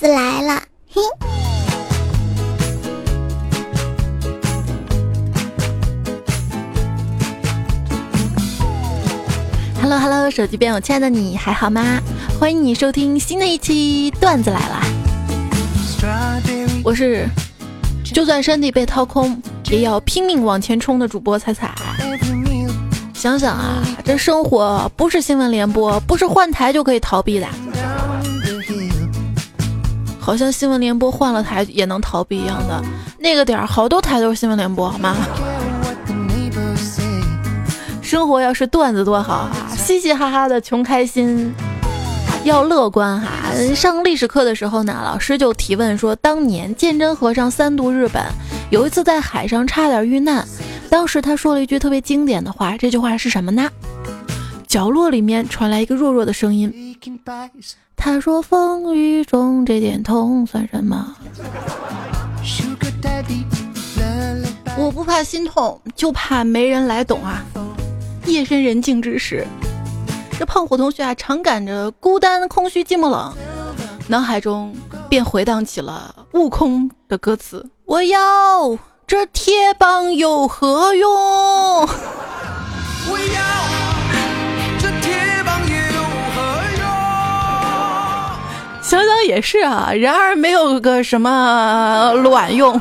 子来了，嘿。Hello Hello，手机边我亲爱的你还好吗？欢迎你收听新的一期段子来了。我是就算身体被掏空，也要拼命往前冲的主播彩彩。想想啊，这生活不是新闻联播，不是换台就可以逃避的。好像新闻联播换了台也能逃避一样的。那个点儿好多台都是新闻联播，好吗？生活要是段子多好啊，嘻嘻哈哈的穷开心，要乐观哈。上历史课的时候呢，老师就提问说，当年鉴真和尚三渡日本，有一次在海上差点遇难，当时他说了一句特别经典的话，这句话是什么呢？角落里面传来一个弱弱的声音，他说：“风雨中这点痛算什么？”我不怕心痛，就怕没人来懂啊。夜深人静之时，这胖虎同学啊，常感着孤单、空虚、寂寞、冷，脑海中便回荡起了《悟空》的歌词：“我要这铁棒有何用？”也是啊，然而没有个什么卵用。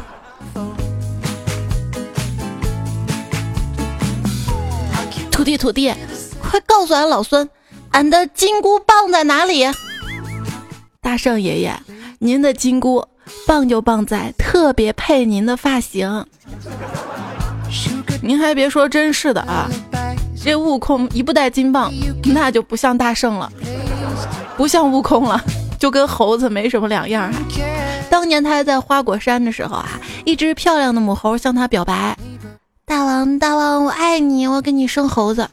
土地土地，快告诉俺老孙，俺的金箍棒在哪里？大圣爷爷，您的金箍棒就棒在特别配您的发型。您还别说，真是的啊！这悟空一不带金棒，那就不像大圣了，不像悟空了，就跟猴子没什么两样。当年他还在花果山的时候啊，一只漂亮的母猴向他表白。大王，大王，我爱你，我给你生猴子。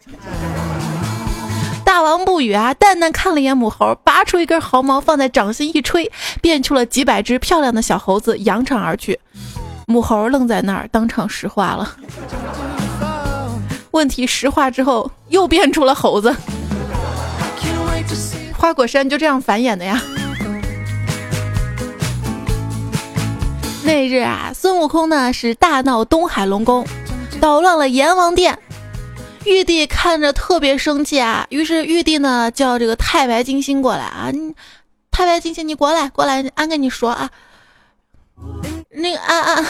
大王不语啊，淡淡看了一眼母猴，拔出一根毫毛放在掌心一吹，变出了几百只漂亮的小猴子，扬长而去。母猴愣在那儿，当场石化了。问题石化之后又变出了猴子。花果山就这样繁衍的呀。那日啊，孙悟空呢是大闹东海龙宫。捣乱了阎王殿，玉帝看着特别生气啊，于是玉帝呢叫这个太白金星过来啊，太白金星你过来过来，俺跟你说啊，那个啊啊，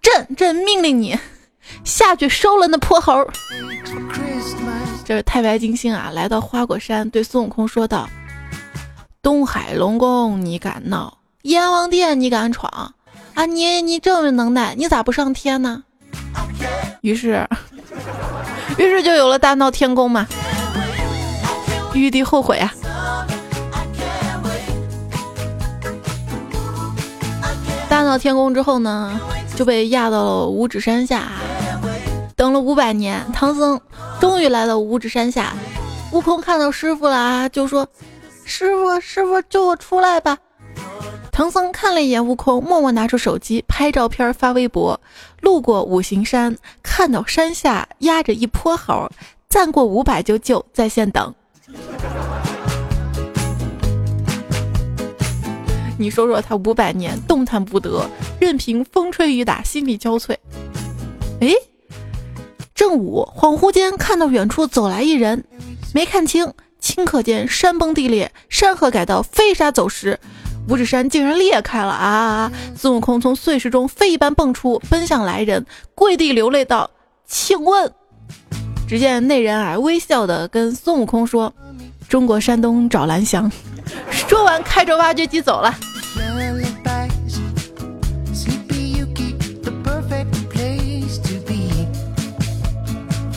朕朕命令你下去收了那泼猴。这是太白金星啊，来到花果山对孙悟空说道：“东海龙宫你敢闹，阎王殿你敢闯啊？你你这么能耐，你咋不上天呢？”于是，于是就有了大闹天宫嘛。玉帝后悔啊！大闹天宫之后呢，就被压到了五指山下，等了五百年，唐僧终于来到五指山下。悟空看到师傅了啊，就说：“师傅，师傅，救我出来吧！”唐僧看了一眼悟空，默默拿出手机拍照片发微博。路过五行山，看到山下压着一泼猴，赞过五百就救，在线等。你说说他五百年动弹不得，任凭风吹雨打，心力交瘁。哎，正午恍惚间看到远处走来一人，没看清，顷刻间山崩地裂，山河改道，飞沙走石。五指山竟然裂开了啊！孙悟空从碎石中飞一般蹦出，奔向来人，跪地流泪道：“请问。”只见那人啊，微笑的跟孙悟空说：“中国山东找蓝翔。”说完，开着挖掘机走了。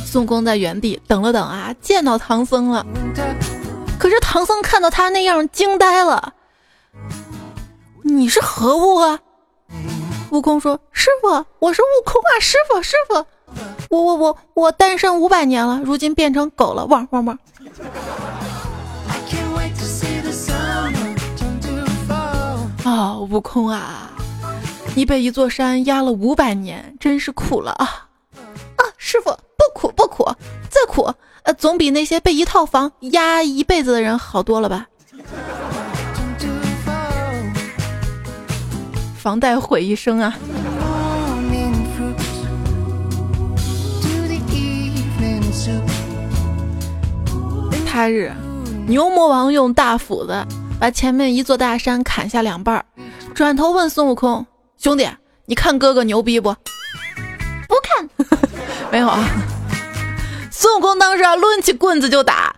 孙悟空在原地等了等啊，见到唐僧了。这唐僧看到他那样，惊呆了。你是何物啊？悟空说：“师傅，我是悟空啊！师傅，师傅，我我我我单身五百年了，如今变成狗了，汪汪汪！”啊，悟空啊，你被一座山压了五百年，真是苦了啊！啊，师傅，不苦不苦，再苦，呃，总比那些被一套房压一辈子的人好多了吧？房贷毁一生啊！他日，牛魔王用大斧子把前面一座大山砍下两半，转头问孙悟空：“兄弟，你看哥哥牛逼不？”“不看，没有啊。”孙悟空当时，抡起棍子就打。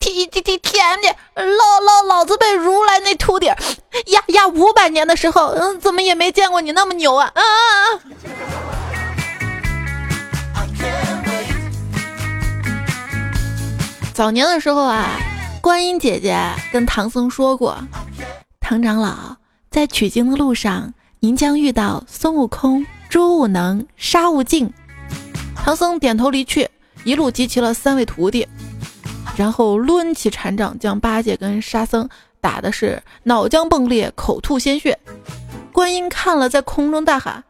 天天天天的，老老老子被如来那徒弟压压五百年的时候，嗯，怎么也没见过你那么牛啊！啊啊啊！早年的时候啊，观音姐姐跟唐僧说过：“唐长老，在取经的路上，您将遇到孙悟空、猪悟能、沙悟净。”唐僧点头离去，一路集齐了三位徒弟。然后抡起禅杖，将八戒跟沙僧打的是脑浆迸裂，口吐鲜血。观音看了，在空中大喊：“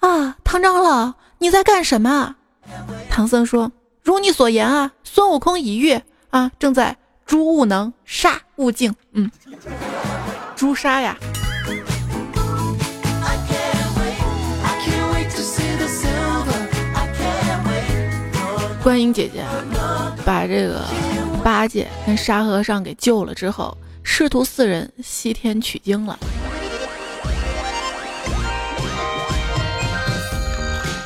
啊，唐长老，你在干什么？”唐僧说：“如你所言啊，孙悟空已遇啊，正在诛悟能，杀悟净。嗯，诛杀呀。”观音姐姐把这个。八戒跟沙和尚给救了之后，师徒四人西天取经了。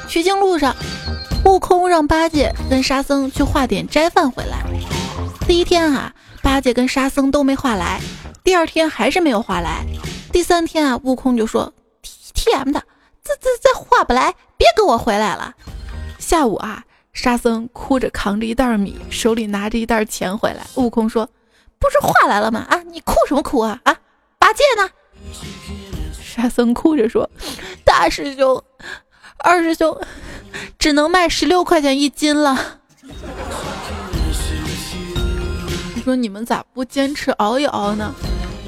取经路上，悟空让八戒跟沙僧去化点斋饭回来。第一天啊，八戒跟沙僧都没化来；第二天还是没有化来；第三天啊，悟空就说：“T M 的，这这这化不来，别跟我回来了。”下午啊。沙僧哭着扛着一袋米，手里拿着一袋钱回来。悟空说：“不是话来了吗？啊，你哭什么哭啊？啊，八戒呢？”沙僧哭着说：“大师兄，二师兄，只能卖十六块钱一斤了。”你说你们咋不坚持熬一熬呢？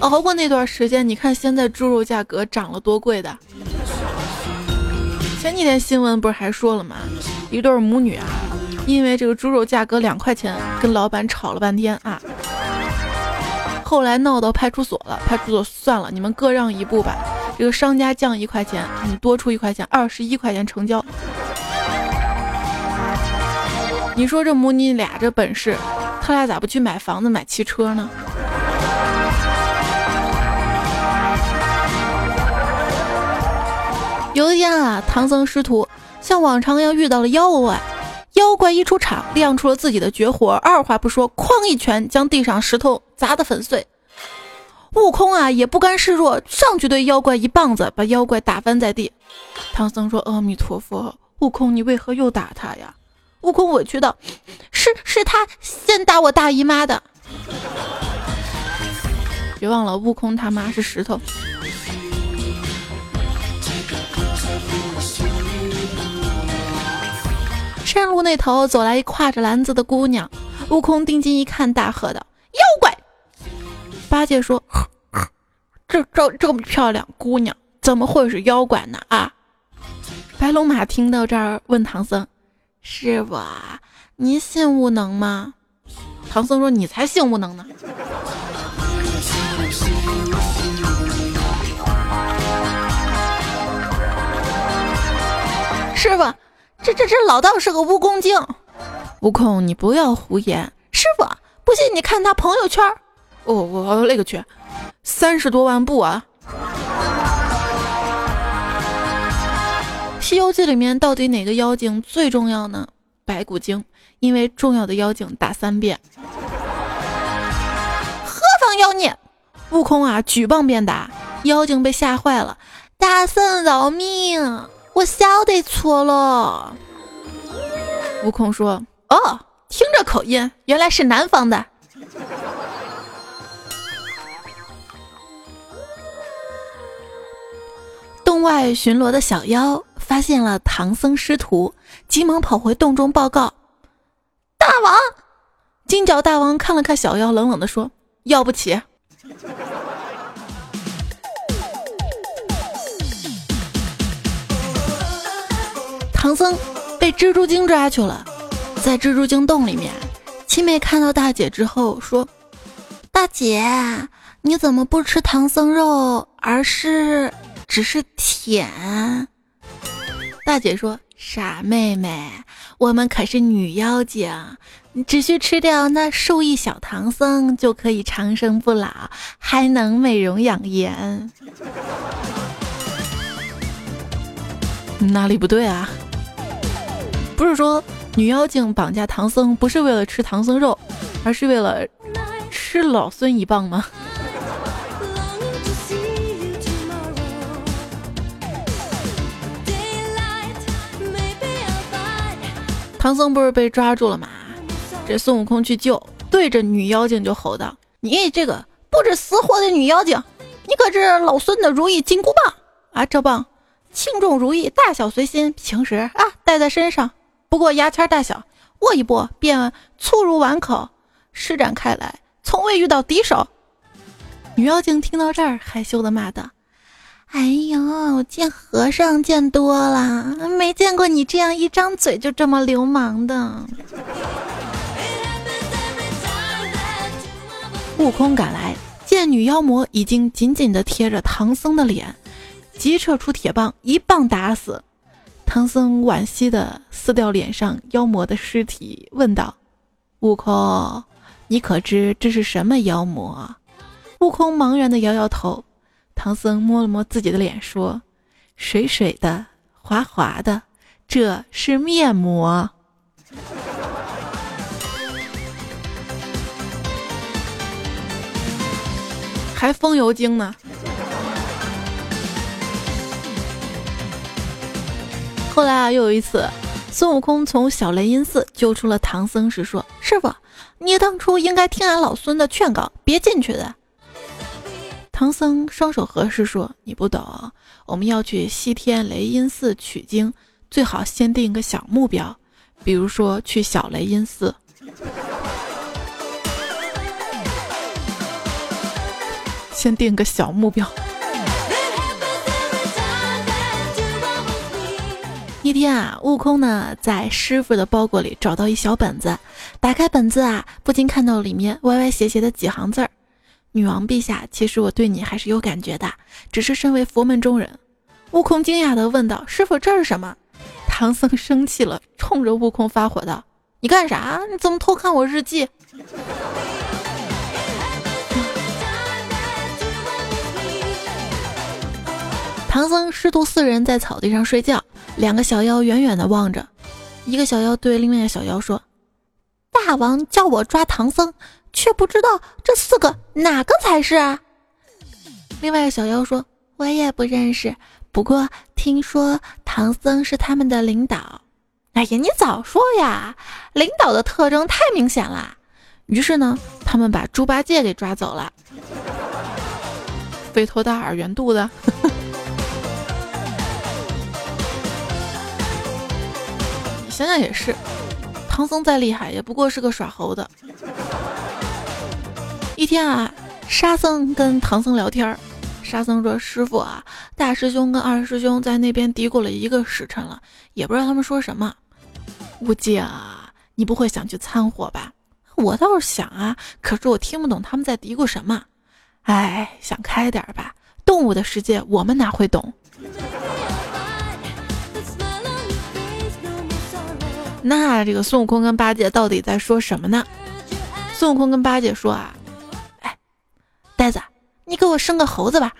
熬过那段时间，你看现在猪肉价格涨了多贵的。前几天新闻不是还说了吗？一对母女啊，因为这个猪肉价格两块钱，跟老板吵了半天啊。后来闹到派出所了，派出所算了，你们各让一步吧。这个商家降一块钱，你多出一块钱，二十一块钱成交。你说这母女俩这本事，他俩咋不去买房子、买汽车呢？有一天啊，唐僧师徒像往常一样遇到了妖怪，妖怪一出场，亮出了自己的绝活，二话不说，哐一拳将地上石头砸得粉碎。悟空啊也不甘示弱，上去对妖怪一棒子，把妖怪打翻在地。唐僧说：“阿弥陀佛，悟空你为何又打他呀？”悟空委屈道：“是是他先打我大姨妈的。”别忘了，悟空他妈是石头。山路那头走来一挎着篮子的姑娘，悟空定睛一看，大喝道：“妖怪！”八戒说：“这这这么漂亮姑娘，怎么会是妖怪呢？”啊！白龙马听到这儿，问唐僧：“师傅，您信无能吗？”唐僧说：“你才信无能呢！”师傅。这这这老道是个蜈蚣精，悟空你不要胡言。师傅，不信你看他朋友圈。哦，我勒个去，三十多万步啊！《西游记》里面到底哪个妖精最重要呢？白骨精，因为重要的妖精打三遍。何方妖孽？悟空啊，举棒便打，妖精被吓坏了，大圣饶命！我晓得错了。悟空说：“哦，听这口音，原来是南方的。”洞外巡逻的小妖发现了唐僧师徒，急忙跑回洞中报告：“大王！”金角大王看了看小妖，冷冷的说：“要不起。”唐僧被蜘蛛精抓去了，在蜘蛛精洞里面，七妹看到大姐之后说：“大姐，你怎么不吃唐僧肉，而是只是舔。大姐说：“傻妹妹，我们可是女妖精，只需吃掉那数亿小唐僧，就可以长生不老，还能美容养颜。”哪里不对啊？不是说女妖精绑架唐僧不是为了吃唐僧肉，而是为了吃老孙一棒吗？唐僧不是被抓住了吗？这孙悟空去救，对着女妖精就吼道：“你这个不知死活的女妖精，你可是老孙的如意金箍棒啊！这棒轻重如意，大小随心，平时啊带在身上，不过牙签大小，握一握便粗如碗口，施展开来，从未遇到敌手。”女妖精听到这儿，害羞的骂道。哎呦，见和尚见多了，没见过你这样一张嘴就这么流氓的。悟空赶来，见女妖魔已经紧紧的贴着唐僧的脸，急撤出铁棒，一棒打死。唐僧惋惜的撕掉脸上妖魔的尸体，问道：“悟空，你可知这是什么妖魔？”悟空茫然的摇摇头。唐僧摸了摸自己的脸，说：“水水的，滑滑的，这是面膜，还风油精呢。”后来啊，又有一次，孙悟空从小雷音寺救出了唐僧时，说：“师傅，你当初应该听俺老孙的劝告，别进去的。”唐僧双手合十说：“你不懂，我们要去西天雷音寺取经，最好先定个小目标，比如说去小雷音寺。先定个小目标。”一天啊，悟空呢在师傅的包裹里找到一小本子，打开本子啊，不禁看到里面歪歪斜斜的几行字儿。女王陛下，其实我对你还是有感觉的，只是身为佛门中人。悟空惊讶地问道：“师傅，这是什么？”唐僧生气了，冲着悟空发火道：“你干啥？你怎么偷看我日记？”唐僧师徒四人在草地上睡觉，两个小妖远远的望着，一个小妖对另外一个小妖说：“大王叫我抓唐僧。”却不知道这四个哪个才是。另外一个小妖说：“我也不认识，不过听说唐僧是他们的领导。”哎呀，你早说呀！领导的特征太明显了。于是呢，他们把猪八戒给抓走了。肥头大耳、圆肚子。想想也是，唐僧再厉害，也不过是个耍猴的。一天啊，沙僧跟唐僧聊天，沙僧说：“师傅啊，大师兄跟二师兄在那边嘀咕了一个时辰了，也不知道他们说什么。悟净啊，你不会想去掺和吧？我倒是想啊，可是我听不懂他们在嘀咕什么。哎，想开点吧，动物的世界我们哪会懂？那这个孙悟空跟八戒到底在说什么呢？孙悟空跟八戒说啊。”哎呆子，你给我生个猴子吧！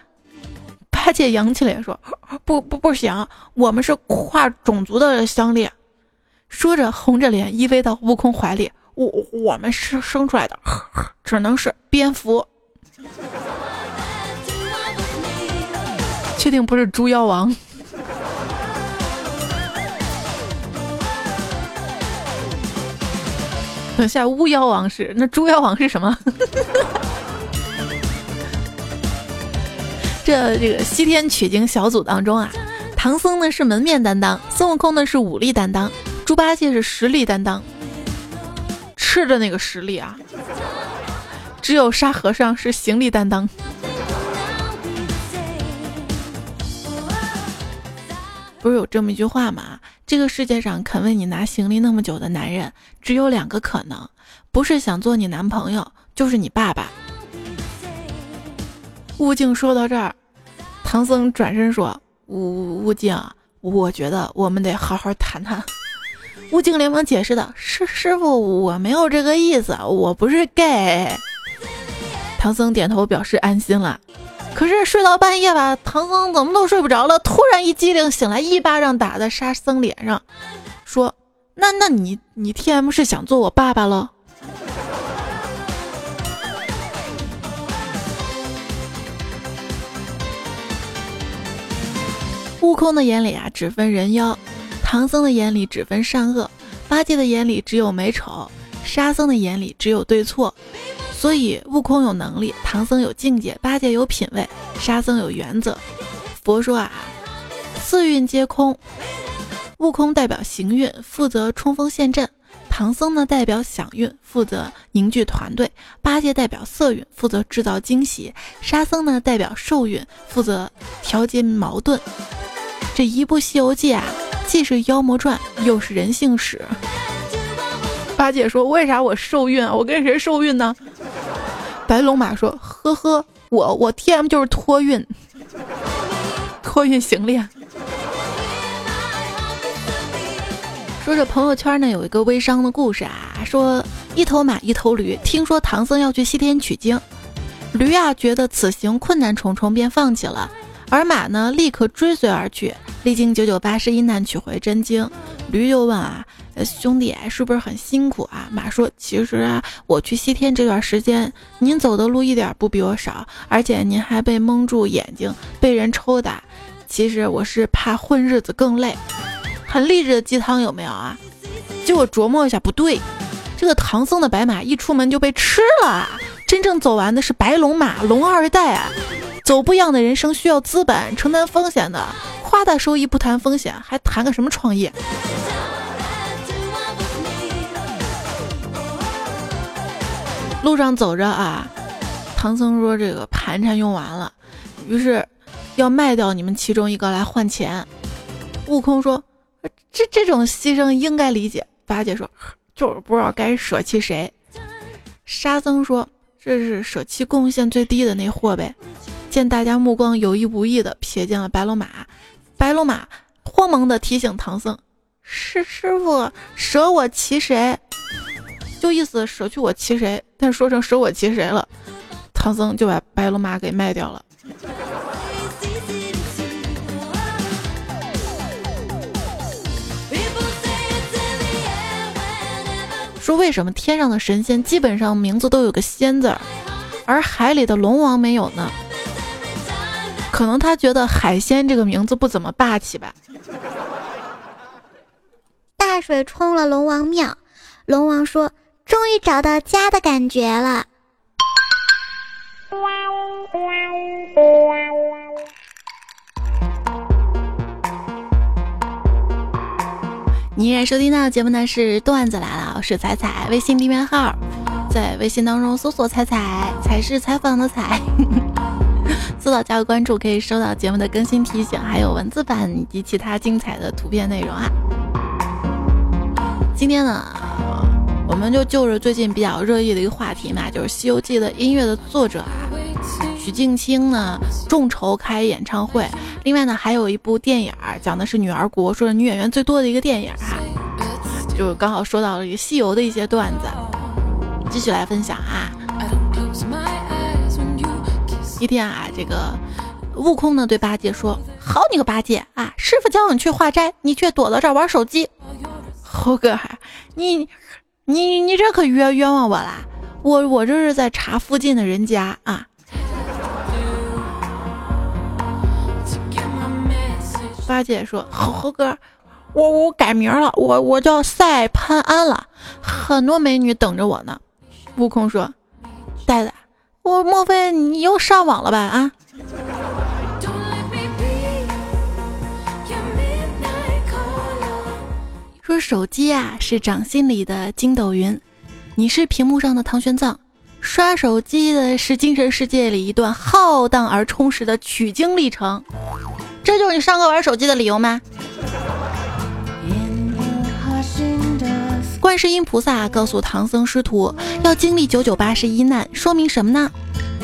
八戒扬起脸说：“不不不行，我们是跨种族的相恋。”说着红着脸依偎到悟空怀里。我我们是生出来的，只能是蝙蝠。确定不是猪妖王？等 下巫妖王是那猪妖王是什么？这这个西天取经小组当中啊，唐僧呢是门面担当，孙悟空呢是武力担当，猪八戒是实力担当。吃的那个实力啊，只有沙和尚是行李担当。不是有这么一句话吗？这个世界上肯为你拿行李那么久的男人，只有两个可能，不是想做你男朋友，就是你爸爸。悟净说到这儿。唐僧转身说：“悟悟净，我觉得我们得好好谈谈。”悟净连忙解释道：“师师傅，我没有这个意思，我不是 gay。”唐僧点头表示安心了。可是睡到半夜吧，唐僧怎么都睡不着了，突然一激灵醒来，一巴掌打在沙僧脸上，说：“那那你你 T M 是想做我爸爸了？”悟空的眼里啊，只分人妖；唐僧的眼里只分善恶；八戒的眼里只有美丑；沙僧的眼里只有对错。所以，悟空有能力，唐僧有境界，八戒有品位，沙僧有原则。佛说啊，四运皆空。悟空代表行运，负责冲锋陷阵；唐僧呢代表享运，负责凝聚团队；八戒代表色运，负责制造惊喜；沙僧呢代表寿运，负责调节矛盾。这一部《西游记》啊，既是妖魔传，又是人性史。八戒说：“为啥我受孕？我跟谁受孕呢？”白龙马说：“呵呵，我我 T M 就是托运，托运行李。”说这朋友圈呢有一个微商的故事啊，说一头马一头驴，听说唐僧要去西天取经，驴啊觉得此行困难重重，便放弃了。而马呢，立刻追随而去，历经九九八十一难取回真经。驴就问啊，兄弟是不是很辛苦啊？马说，其实啊，我去西天这段时间，您走的路一点不比我少，而且您还被蒙住眼睛，被人抽打。其实我是怕混日子更累。很励志的鸡汤有没有啊？结果琢磨一下，不对，这个唐僧的白马一出门就被吃了，真正走完的是白龙马，龙二代啊。走不一样的人生需要资本，承担风险的，夸大收益不谈风险，还谈个什么创业？路上走着啊，唐僧说：“这个盘缠用完了，于是要卖掉你们其中一个来换钱。”悟空说：“这这种牺牲应该理解。”八戒说：“就是不知道该舍弃谁。”沙僧说：“这是舍弃贡献最低的那货呗。”见大家目光有意无意的瞥见了白龙马，白龙马慌忙的提醒唐僧：“师师傅，舍我其谁？”就意思舍去我骑谁，但说成舍我骑谁了，唐僧就把白龙马给卖掉了。说为什么天上的神仙基本上名字都有个仙字，而海里的龙王没有呢？可能他觉得海鲜这个名字不怎么霸气吧。大水冲了龙王庙，龙王说：“终于找到家的感觉了。”你依然收听到的节目呢是段子来了，我是彩彩，微信订阅号在微信当中搜索“彩彩”，彩是采访的彩。搜到加个关注，可以收到节目的更新提醒，还有文字版以及其他精彩的图片内容啊。今天呢，我们就就着最近比较热议的一个话题嘛，就是《西游记》的音乐的作者啊，许镜清呢众筹开演唱会。另外呢，还有一部电影讲的是女儿国，说是女演员最多的一个电影啊，就刚好说到了一个西游的一些段子，继续来分享啊。一天啊，这个悟空呢对八戒说：“好你个八戒啊，师傅叫你去化斋，你却躲到这儿玩手机。猴哥，你你你这可冤冤枉我啦！我我这是在查附近的人家啊。”八戒说：“猴猴哥，我我改名了，我我叫赛潘安了，很多美女等着我呢。”悟空说：“呆子。”我莫非你又上网了吧？啊！手机啊是掌心里的筋斗云，你是屏幕上的唐玄奘，刷手机的是精神世界里一段浩荡而充实的取经历程。这就是你上课玩手机的理由吗？观世音菩萨告诉唐僧师徒，要经历九九八十一难，说明什么呢？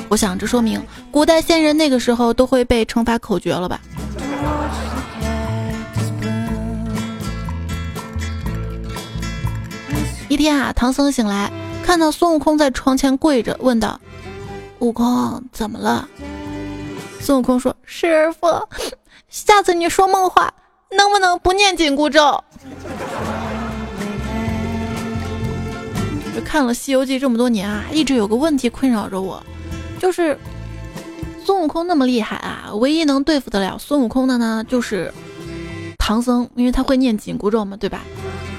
我想这说明古代仙人那个时候都会背乘法口诀了吧？一天啊，唐僧醒来，看到孙悟空在床前跪着，问道：“悟空，怎么了？”孙悟空说：“师傅，下次你说梦话能不能不念紧箍咒？”看了《西游记》这么多年啊，一直有个问题困扰着我，就是孙悟空那么厉害啊，唯一能对付得了孙悟空的呢，就是唐僧，因为他会念紧箍咒嘛，对吧？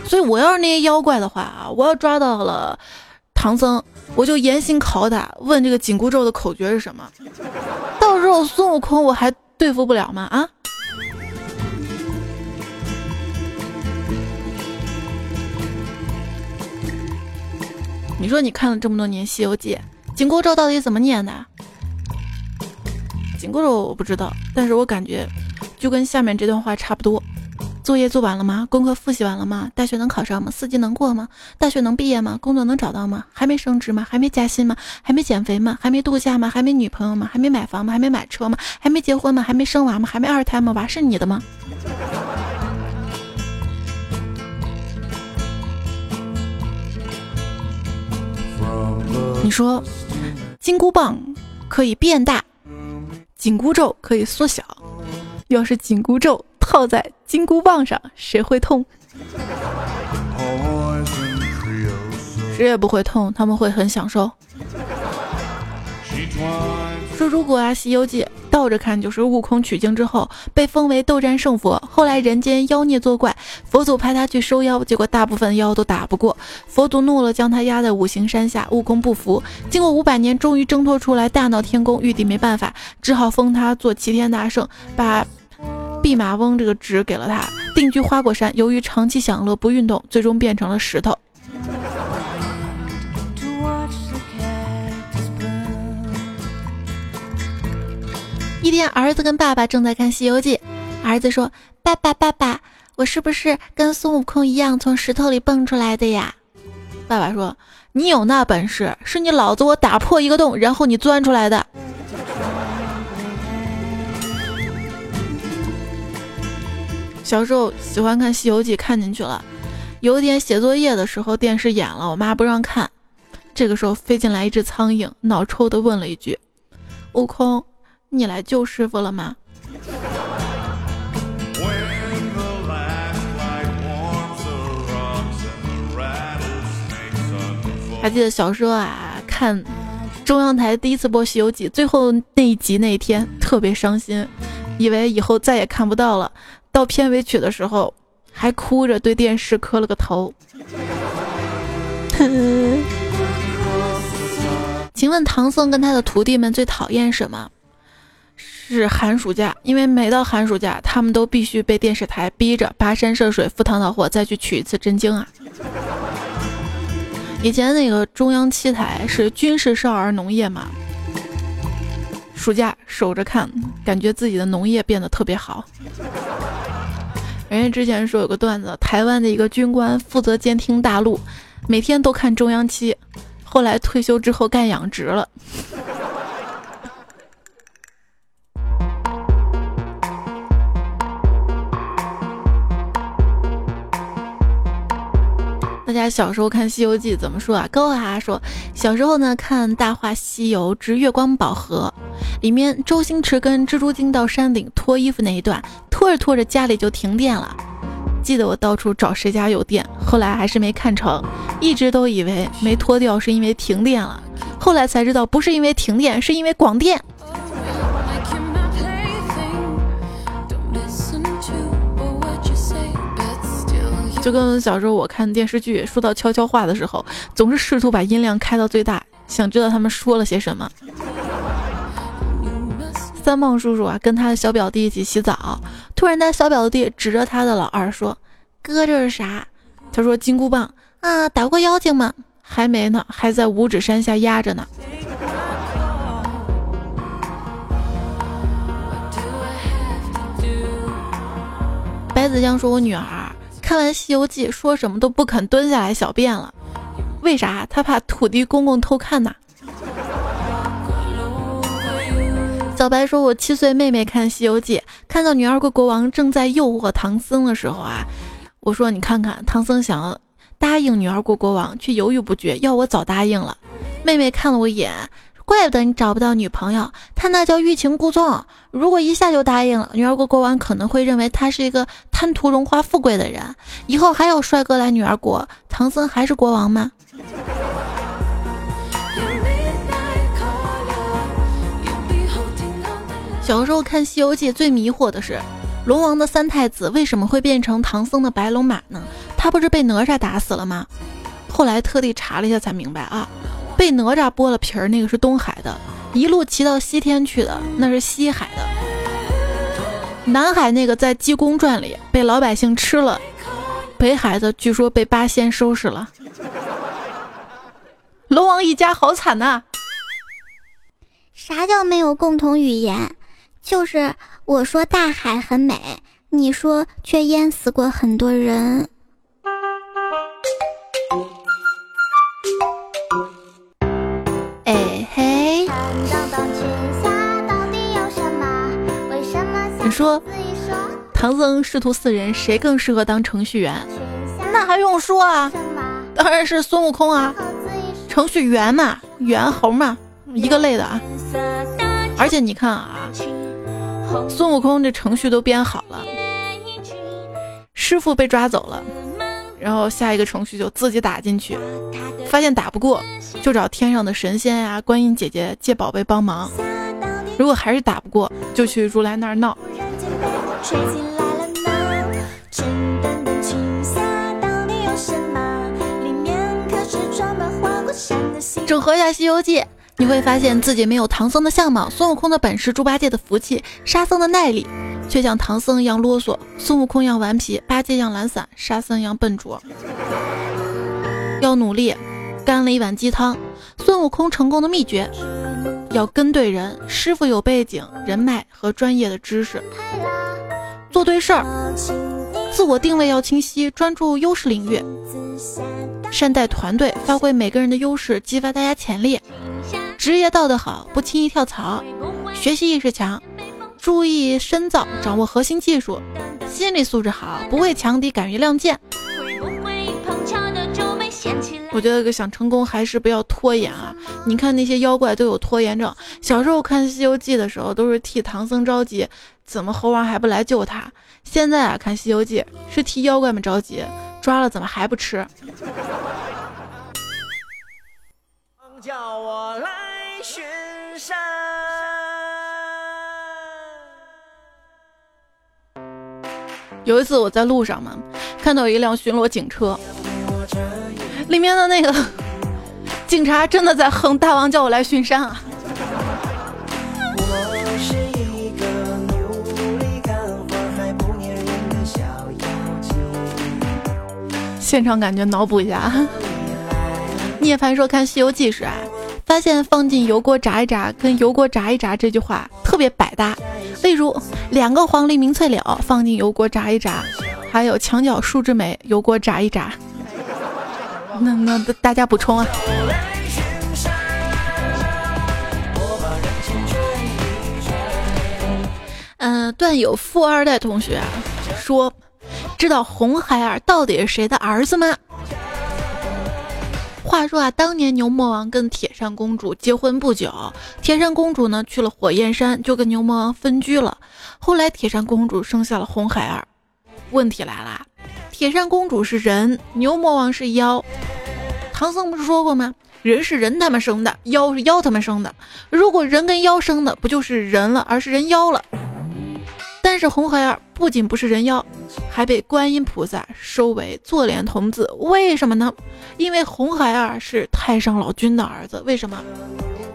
所以我要是那些妖怪的话啊，我要抓到了唐僧，我就严刑拷打，问这个紧箍咒的口诀是什么。到时候孙悟空我还对付不了吗？啊？你说你看了这么多年《西游记》，紧箍咒到底怎么念的？紧箍咒我不知道，但是我感觉就跟下面这段话差不多。作业做完了吗？功课复习完了吗？大学能考上吗？四级能过吗？大学能毕业吗？工作能找到吗？还没升职吗？还没加薪吗？还没减肥吗？还没度假吗？还没女朋友吗？还没买房吗？还没买车吗？还没结婚吗？还没生娃吗？还没二胎吗？娃是你的吗？你说，金箍棒可以变大，紧箍咒可以缩小。要是紧箍咒套在金箍棒上，谁会痛？谁也不会痛，他们会很享受。说如果啊，《西游记》倒着看就是悟空取经之后被封为斗战胜佛，后来人间妖孽作怪，佛祖派他去收妖，结果大部分妖都打不过，佛祖怒了，将他压在五行山下。悟空不服，经过五百年，终于挣脱出来，大闹天宫。玉帝没办法，只好封他做齐天大圣，把弼马翁这个职给了他，定居花果山。由于长期享乐不运动，最终变成了石头。一天，儿子跟爸爸正在看《西游记》，儿子说：“爸爸，爸爸，我是不是跟孙悟空一样从石头里蹦出来的呀？”爸爸说：“你有那本事，是你老子我打破一个洞，然后你钻出来的。”小时候喜欢看《西游记》，看进去了。有一天写作业的时候，电视演了，我妈不让看。这个时候飞进来一只苍蝇，脑抽的问了一句：“悟空。”你来救师傅了吗？还记得小时候啊，看中央台第一次播《西游记》，最后那一集那一天特别伤心，以为以后再也看不到了。到片尾曲的时候，还哭着对电视磕了个头。请问唐僧跟他的徒弟们最讨厌什么？是寒暑假，因为每到寒暑假，他们都必须被电视台逼着跋山涉水、赴汤蹈火再去取一次真经啊。以前那个中央七台是军事、少儿、农业嘛，暑假守着看，感觉自己的农业变得特别好。人家之前说有个段子，台湾的一个军官负责监听大陆，每天都看中央七，后来退休之后干养殖了。大家小时候看《西游记》怎么说啊？高哈哈说，小时候呢看《大话西游之月光宝盒》，里面周星驰跟蜘蛛精到山顶脱衣服那一段，拖着拖着家里就停电了。记得我到处找谁家有电，后来还是没看成，一直都以为没脱掉是因为停电了，后来才知道不是因为停电，是因为广电。就跟小时候我看电视剧说到悄悄话的时候，总是试图把音量开到最大，想知道他们说了些什么。三胖叔叔啊，跟他的小表弟一起洗澡，突然他小表弟指着他的老二说：“哥，这是啥？”他说：“金箍棒啊，打过妖精吗？还没呢，还在五指山下压着呢。”白子江说：“我女儿。”看完《西游记》，说什么都不肯蹲下来小便了，为啥？他怕土地公公偷看呐。小白说：“我七岁妹妹看《西游记》，看到女儿国国王正在诱惑唐僧的时候啊，我说你看看，唐僧想要答应女儿国国王，却犹豫不决，要我早答应了。”妹妹看了我一眼，怪不得你找不到女朋友，他那叫欲擒故纵。如果一下就答应了，女儿国国王可能会认为他是一个贪图荣华富贵的人，以后还有帅哥来女儿国，唐僧还是国王吗？小时候看《西游记》最迷惑的是，龙王的三太子为什么会变成唐僧的白龙马呢？他不是被哪吒打死了吗？后来特地查了一下才明白啊，被哪吒剥了皮儿那个是东海的，一路骑到西天去的那是西海的。南海那个在《济公传》里被老百姓吃了，北海的据说被八仙收拾了。龙王一家好惨呐！啥叫没有共同语言？就是我说大海很美，你说却淹死过很多人。说唐僧师徒四人谁更适合当程序员？那还用说啊？当然是孙悟空啊！程序员嘛，猿猴嘛，一个类的啊。而且你看啊。孙悟空这程序都编好了，师傅被抓走了，然后下一个程序就自己打进去，发现打不过，就找天上的神仙呀、观音姐姐借宝贝帮忙。如果还是打不过，就去如来那儿闹。整合一下《西游记》。你会发现自己没有唐僧的相貌，孙悟空的本事，猪八戒的福气，沙僧的耐力，却像唐僧一样啰嗦，孙悟空一样顽皮，八戒一样懒散，沙僧一样笨拙。要努力，干了一碗鸡汤。孙悟空成功的秘诀，要跟对人，师傅有背景、人脉和专业的知识，做对事儿，自我定位要清晰，专注优势领域，善待团队，发挥每个人的优势，激发大家潜力。职业道德好，不轻易跳槽；学习意识强，注意深造，掌握核心技术；心理素质好，不畏强敌，敢于亮剑。我觉得想成功还是不要拖延啊！你看那些妖怪都有拖延症。小时候看《西游记》的时候，都是替唐僧着急，怎么猴王还不来救他？现在啊，看《西游记》是替妖怪们着急，抓了怎么还不吃？叫我来。巡山。有一次我在路上嘛，看到一辆巡逻警车，里面的那个警察真的在哼大王叫我来巡山啊！现场感觉脑补一下。聂凡说看《西游记》时啊。发现放进油锅炸一炸，跟油锅炸一炸这句话特别百搭。例如，两个黄鹂鸣翠柳，放进油锅炸一炸；还有墙角数枝梅，油锅炸一炸。那那大家补充啊。嗯，段友富二代同学说，知道红孩儿到底是谁的儿子吗？话说啊，当年牛魔王跟铁扇公主结婚不久，铁扇公主呢去了火焰山，就跟牛魔王分居了。后来铁扇公主生下了红孩儿。问题来了，铁扇公主是人，牛魔王是妖。唐僧不是说过吗？人是人他们生的，妖是妖他们生的。如果人跟妖生的，不就是人了，而是人妖了。但是红孩儿不仅不是人妖，还被观音菩萨收为坐莲童子。为什么呢？因为红孩儿是太上老君的儿子。为什么？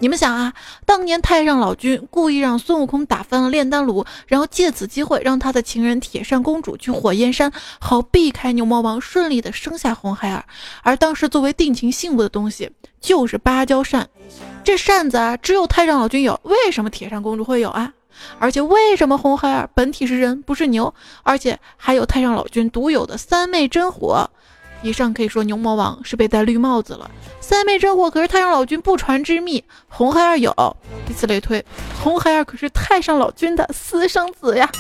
你们想啊，当年太上老君故意让孙悟空打翻了炼丹炉，然后借此机会让他的情人铁扇公主去火焰山，好避开牛魔王，顺利的生下红孩儿。而当时作为定情信物的东西就是芭蕉扇，这扇子啊，只有太上老君有，为什么铁扇公主会有啊？而且为什么红孩儿本体是人不是牛？而且还有太上老君独有的三昧真火，以上可以说牛魔王是被戴绿帽子了。三妹真火，可是太上老君不传之秘。红孩儿有，以此类推，红孩儿可是太上老君的私生子呀。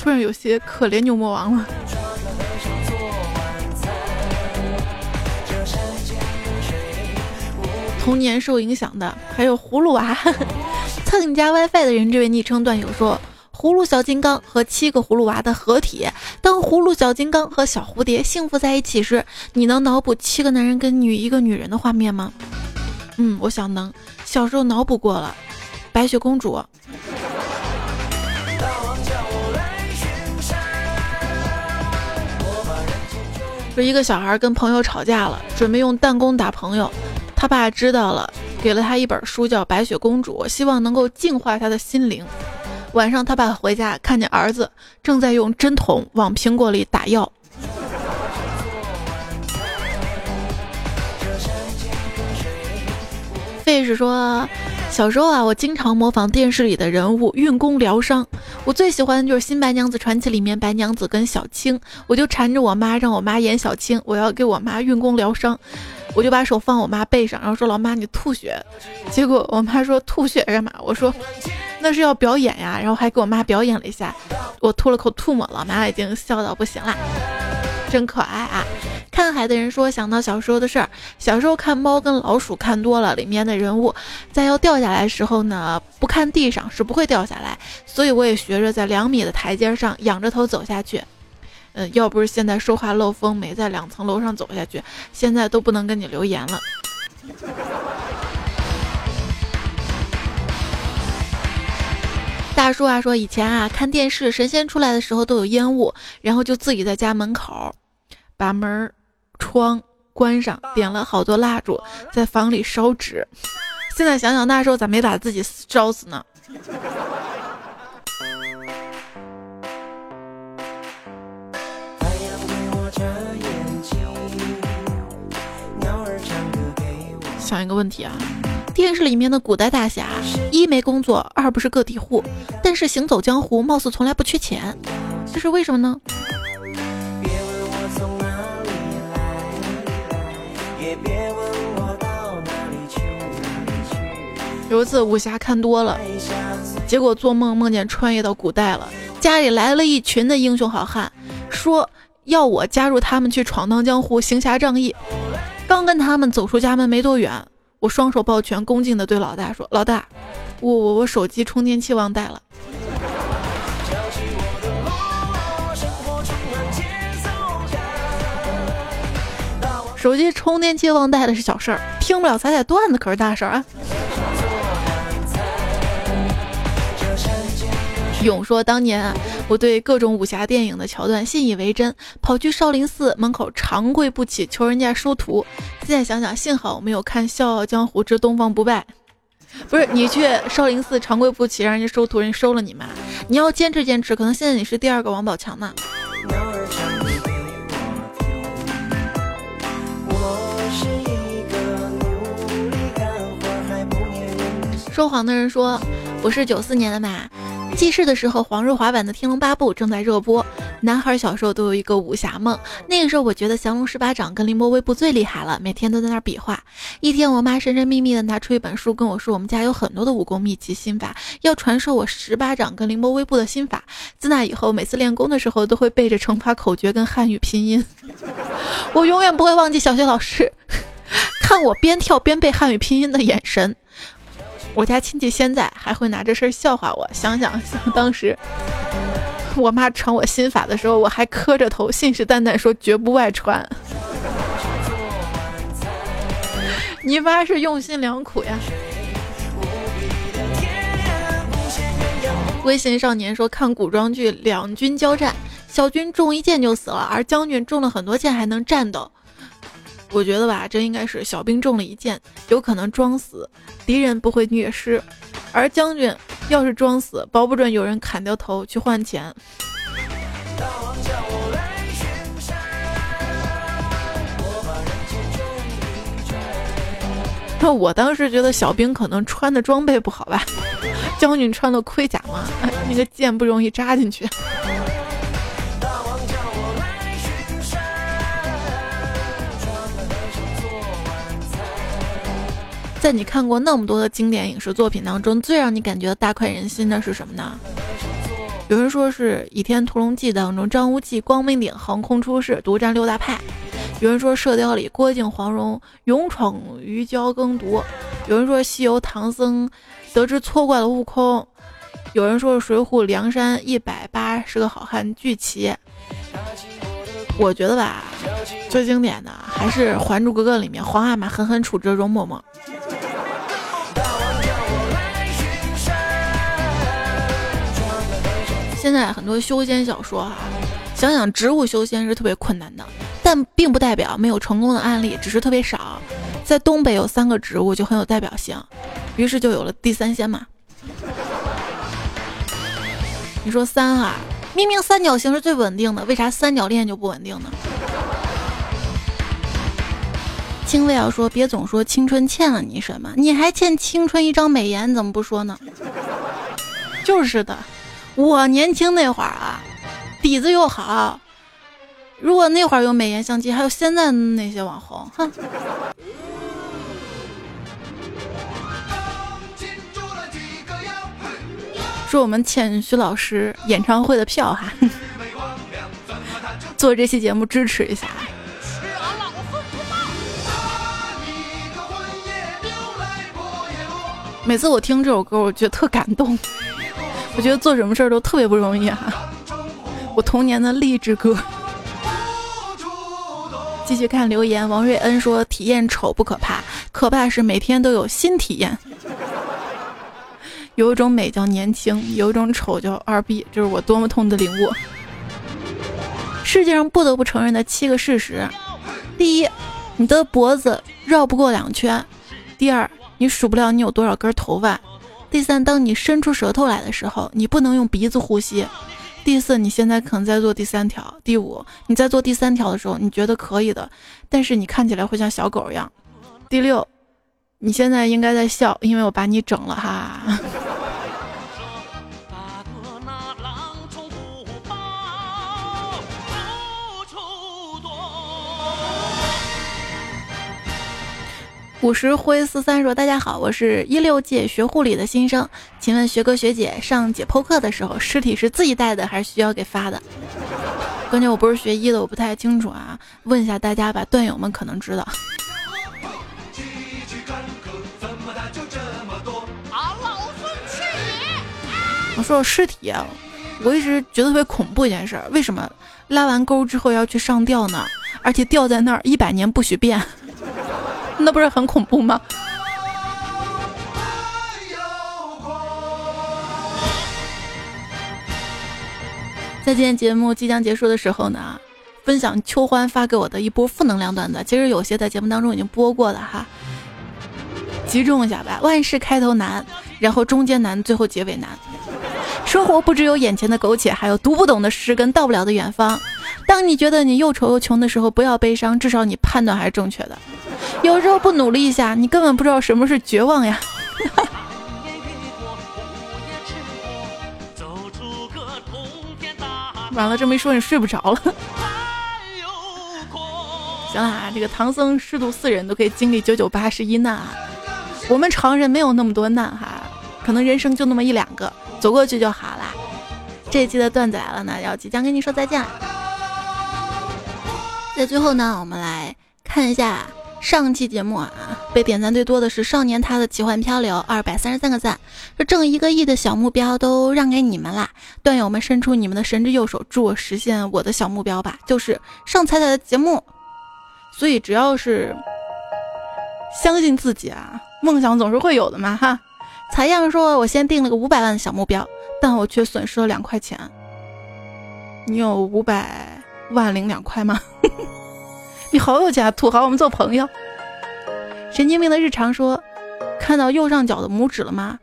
突然有些可怜牛魔王了。童年受影响的还有葫芦娃，蹭你家 WiFi 的人，这位昵称段友说，葫芦小金刚和七个葫芦娃的合体。当葫芦小金刚和小蝴蝶幸福在一起时，你能脑补七个男人跟女一个女人的画面吗？嗯，我想能。小时候脑补过了，白雪公主。说一个小孩跟朋友吵架了，准备用弹弓打朋友。他爸知道了，给了他一本书，叫《白雪公主》，希望能够净化他的心灵。晚上他爸回家，看见儿子正在用针筒往苹果里打药。费是说，小时候啊，我经常模仿电视里的人物运功疗伤。我最喜欢的就是《新白娘子传奇》里面白娘子跟小青，我就缠着我妈，让我妈演小青，我要给我妈运功疗伤。我就把手放我妈背上，然后说：“老妈，你吐血。”结果我妈说：“吐血干嘛？”我说：“那是要表演呀。”然后还给我妈表演了一下，我吐了口吐沫，老妈已经笑到不行了，真可爱啊！看海的人说想到小时候的事儿，小时候看猫跟老鼠看多了，里面的人物在要掉下来的时候呢，不看地上是不会掉下来，所以我也学着在两米的台阶上仰着头走下去。嗯，要不是现在说话漏风，没在两层楼上走下去，现在都不能跟你留言了。大叔啊，说以前啊看电视，神仙出来的时候都有烟雾，然后就自己在家门口把门窗关上，点了好多蜡烛，在房里烧纸。现在想想那时候咋没把自己烧死呢？想一个问题啊，电视里面的古代大侠，一没工作，二不是个体户，但是行走江湖，貌似从来不缺钱，这是为什么呢？有一次武侠看多了，结果做梦梦见穿越到古代了，家里来了一群的英雄好汉，说要我加入他们去闯荡江湖，行侠仗义。刚跟他们走出家门没多远，我双手抱拳，恭敬地对老大说：“老大，我我我手机充电器忘带了。”手机充电器忘带的是小事儿，听不了彩彩段子可是大事儿啊！勇说：“当年啊，我对各种武侠电影的桥段信以为真，跑去少林寺门口长跪不起，求人家收徒。现在想想，幸好我没有看《笑傲江湖之东方不败》。不是你去少林寺长跪不起，让人家收徒，人家收了你吗？你要坚持坚持，可能现在你是第二个王宝强呢。”说谎的人说：“我是九四年的嘛。”记事的时候，黄日华版的《天龙八部》正在热播。男孩小时候都有一个武侠梦，那个时候我觉得降龙十八掌跟凌波微步最厉害了，每天都在那比划。一天，我妈神神秘秘的拿出一本书跟我说，我们家有很多的武功秘籍心法，要传授我十八掌跟凌波微步的心法。自那以后，每次练功的时候都会背着乘法口诀跟汉语拼音。我永远不会忘记小学老师 看我边跳边背汉语拼音的眼神。我家亲戚现在还会拿这事儿笑话我。想想想，当时我妈传我心法的时候，我还磕着头，信誓旦旦说绝不外传。你妈是用心良苦呀。微信少年说看古装剧，两军交战，小军中一箭就死了，而将军中了很多箭还能战斗。我觉得吧，这应该是小兵中了一箭，有可能装死，敌人不会虐尸，而将军要是装死，保不准有人砍掉头去换钱。那我当时觉得小兵可能穿的装备不好吧，将军穿的盔甲嘛，那个箭不容易扎进去。在你看过那么多的经典影视作品当中，最让你感觉大快人心的是什么呢？有人说是《倚天屠龙记》当中张无忌光明顶横空出世，独占六大派；有人说《射雕》里郭靖黄蓉勇闯鱼礁耕读；有人说《西游》唐僧得知错怪了悟空；有人说是《水浒》梁山一百八十个好汉聚齐。我觉得吧，最经典的还是《还珠格格》里面皇阿玛狠狠处置容嬷嬷。现在很多修仙小说哈，想想植物修仙是特别困难的，但并不代表没有成功的案例，只是特别少。在东北有三个植物就很有代表性，于是就有了地三仙嘛。你说三啊，明明三角形是最稳定的，为啥三角恋就不稳定呢？轻微要说，别总说青春欠了你什么，你还欠青春一张美颜，怎么不说呢？就是的。我年轻那会儿啊，底子又好。如果那会儿有美颜相机，还有现在那些网红，哼。说我们欠徐老师演唱会的票哈，做这期节目支持一下。每次我听这首歌，我觉得特感动。我觉得做什么事儿都特别不容易啊！我童年的励志歌。继续看留言，王瑞恩说：“体验丑不可怕，可怕是每天都有新体验。有一种美叫年轻，有一种丑叫二逼，这是我多么痛的领悟。世界上不得不承认的七个事实：第一，你的脖子绕不过两圈；第二，你数不了你有多少根头发。”第三，当你伸出舌头来的时候，你不能用鼻子呼吸。第四，你现在可能在做第三条。第五，你在做第三条的时候，你觉得可以的，但是你看起来会像小狗一样。第六，你现在应该在笑，因为我把你整了哈。五十灰四三说：“大家好，我是一六届学护理的新生，请问学哥学姐上解剖课的时候，尸体是自己带的还是学校给发的？关键我不是学医的，我不太清楚啊，问一下大家吧，段友们可能知道。”我说尸体，啊我一直觉得特别恐怖一件事，为什么拉完钩之后要去上吊呢？而且吊在那儿一百年不许变。那不是很恐怖吗？在今天节目即将结束的时候呢，分享秋欢发给我的一波负能量段子，其实有些在节目当中已经播过了哈，集中一下吧。万事开头难，然后中间难，最后结尾难。生活不只有眼前的苟且，还有读不懂的诗跟到不了的远方。当你觉得你又丑又穷的时候，不要悲伤，至少你判断还是正确的。有时候不努力一下，你根本不知道什么是绝望呀。完了，这么一说你睡不着了。行了啊，这个唐僧师徒四人都可以经历九九八十一难啊，我们常人没有那么多难哈，可能人生就那么一两个，走过去就好啦。这一期的段子来了呢，要即将跟你说再见。在最后呢，我们来看一下。上期节目啊，被点赞最多的是少年他的奇幻漂流，二百三十三个赞。这挣一个亿的小目标都让给你们啦，段友们伸出你们的神之右手，助我实现我的小目标吧，就是上彩彩的节目。所以只要是相信自己啊，梦想总是会有的嘛哈。采样说，我先定了个五百万的小目标，但我却损失了两块钱。你有五百万零两块吗？好有钱，土豪，我们做朋友。神经病的日常说：“看到右上角的拇指了吗？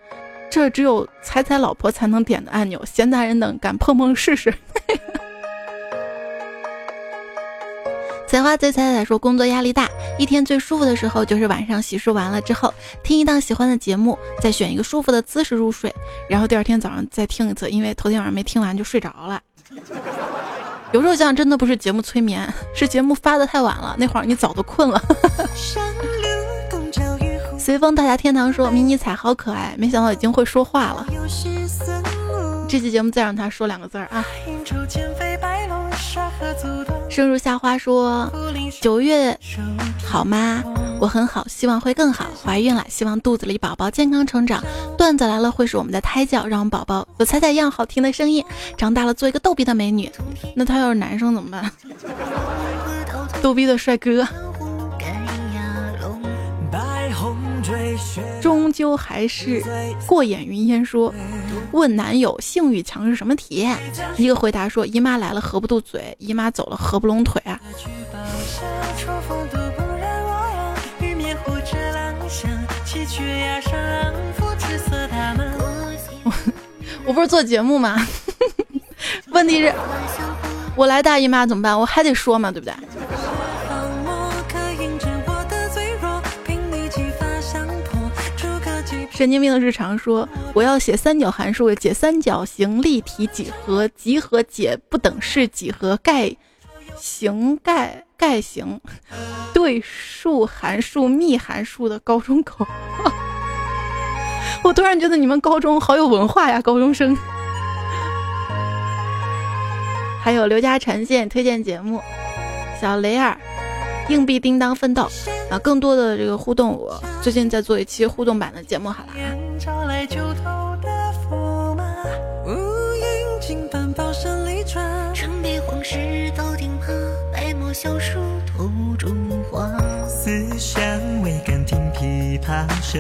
这只有彩彩老婆才能点的按钮，闲杂人等敢碰碰试试。”采花贼彩彩说：“工作压力大，一天最舒服的时候就是晚上洗漱完了之后，听一档喜欢的节目，再选一个舒服的姿势入睡，然后第二天早上再听一次，因为头天晚上没听完就睡着了。”有时候想，真的不是节目催眠，是节目发的太晚了，那会儿你早都困了。随风大侠天堂说：“迷你彩好可爱，没想到已经会说话了。”这期节目再让他说两个字儿啊！生如夏花说：“九月好吗？我很好，希望会更好。怀孕了，希望肚子里宝宝健康成长。段子来了，会是我们的胎教，让我们宝宝有彩彩一样好听的声音。长大了，做一个逗逼的美女。那他要是男生怎么办？逗逼的帅哥。”终究还是过眼云烟。说，问男友性欲强是什么体验？一个回答说，姨妈来了合不住嘴，姨妈走了合不拢腿啊。我我不是做节目吗？问题是，我来大姨妈怎么办？我还得说嘛，对不对？神经病的日常说：“我要写三角函数，解三角形立体几何，集合解不等式几何，概形概概形 对数函数幂函数的高中口。”我突然觉得你们高中好有文化呀，高中生。还有刘家晨现推荐节目，小雷儿。硬币叮当奋斗啊！更多的这个互动，我最近在做一期互动版的节目，好了。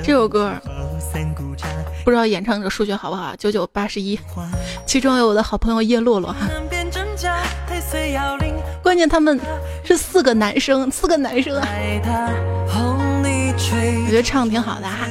这首歌不知道演唱者数学好不好？九九八十一，其中有我的好朋友叶洛洛哈。关键他们是四个男生，四个男生啊！我觉得唱的挺好的哈。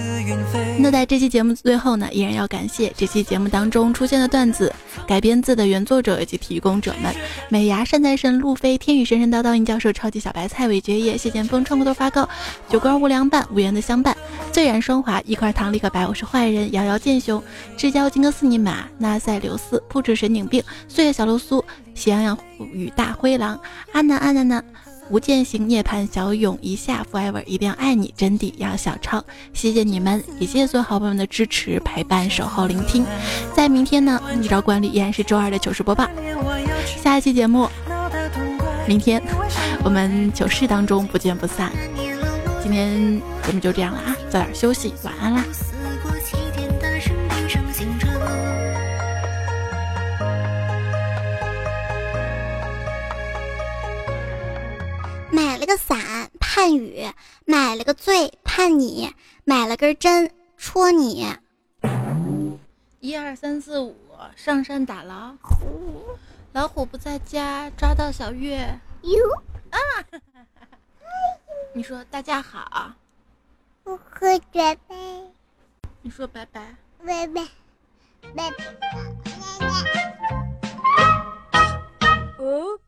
那在这期节目最后呢，依然要感谢这期节目当中出现的段子改编自的原作者以及提供者们：美牙善财神路飞、天宇神神叨叨、应教授、超级小白菜、韦爵爷、谢剑锋、创国头发糕、九哥无良伴、无缘的相伴、醉染霜华、一块糖立刻白，我是坏人、遥遥剑雄、至交金戈斯尼玛、纳赛刘斯、不止神经病、岁月小露苏。喜羊羊与大灰狼，阿南阿南南，无间行涅槃小勇一下 forever 一定要爱你真谛杨小超，谢谢你们，也谢谢所有好朋友们的支持陪伴守候聆听。在明天呢，依照惯例依然是周二的糗事播报。下一期节目，明天我们糗事当中不见不散。今天节目就这样了啊，早点休息，晚安啦。买了个伞盼雨，买了个醉盼你，买了根针戳你。一二三四五，上山打老虎，老虎不在家，抓到小月。哟啊！你说大家好，我喝酒呗你说拜拜拜。拜拜。拜拜。哦？